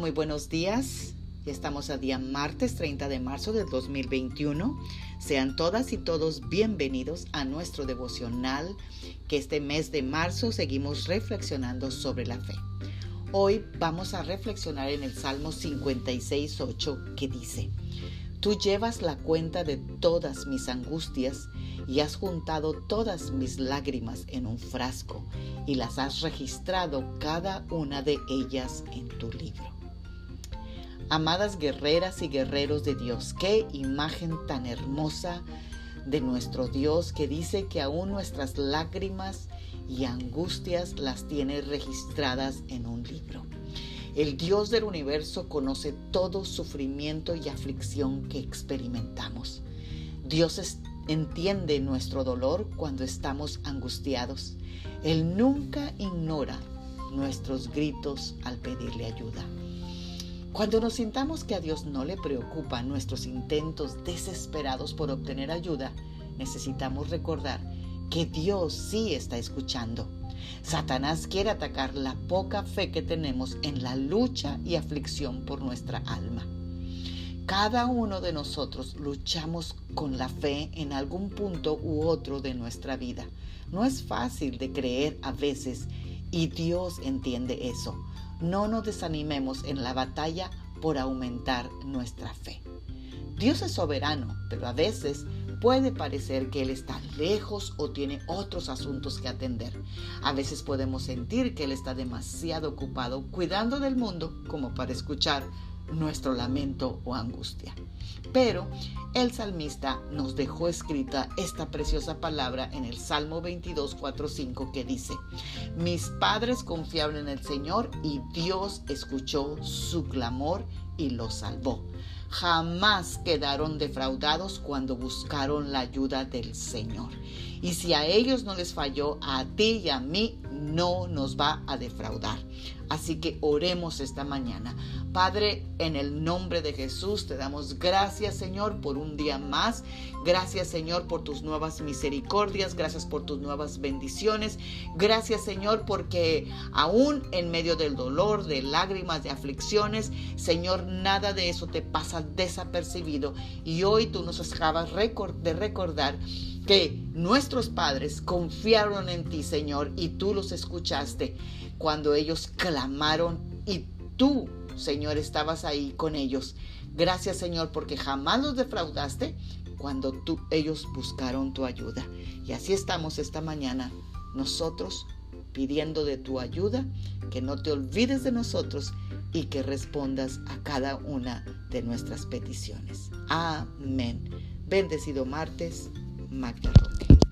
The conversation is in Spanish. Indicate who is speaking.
Speaker 1: muy buenos días. Estamos a día martes 30 de marzo del 2021. Sean todas y todos bienvenidos a nuestro devocional que este mes de marzo seguimos reflexionando sobre la fe. Hoy vamos a reflexionar en el Salmo 56.8 que dice, Tú llevas la cuenta de todas mis angustias y has juntado todas mis lágrimas en un frasco y las has registrado cada una de ellas en tu libro. Amadas guerreras y guerreros de Dios, qué imagen tan hermosa de nuestro Dios que dice que aún nuestras lágrimas y angustias las tiene registradas en un libro. El Dios del universo conoce todo sufrimiento y aflicción que experimentamos. Dios entiende nuestro dolor cuando estamos angustiados. Él nunca ignora nuestros gritos al pedirle ayuda. Cuando nos sintamos que a Dios no le preocupan nuestros intentos desesperados por obtener ayuda, necesitamos recordar que Dios sí está escuchando Satanás quiere atacar la poca fe que tenemos en la lucha y aflicción por nuestra alma. Cada uno de nosotros luchamos con la fe en algún punto u otro de nuestra vida. No es fácil de creer a veces y Dios entiende eso. No nos desanimemos en la batalla por aumentar nuestra fe. Dios es soberano, pero a veces puede parecer que Él está lejos o tiene otros asuntos que atender. A veces podemos sentir que Él está demasiado ocupado cuidando del mundo como para escuchar nuestro lamento o angustia. Pero el salmista nos dejó escrita esta preciosa palabra en el Salmo 22, 4, 5 que dice, mis padres confiaron en el Señor y Dios escuchó su clamor y lo salvó jamás quedaron defraudados cuando buscaron la ayuda del Señor. Y si a ellos no les falló, a ti y a mí no nos va a defraudar. Así que oremos esta mañana. Padre, en el nombre de Jesús te damos gracias, Señor, por un día más. Gracias, Señor, por tus nuevas misericordias. Gracias por tus nuevas bendiciones. Gracias, Señor, porque aún en medio del dolor, de lágrimas, de aflicciones, Señor, nada de eso te pasa desapercibido. Y hoy tú nos acabas de recordar que nuestros padres confiaron en ti, Señor, y tú los escuchaste cuando ellos clamaron y tú, Señor, estabas ahí con ellos. Gracias, Señor, porque jamás los defraudaste cuando tú, ellos buscaron tu ayuda. Y así estamos esta mañana, nosotros pidiendo de tu ayuda, que no te olvides de nosotros y que respondas a cada una de nuestras peticiones. Amén. Bendecido martes, Magda Roque.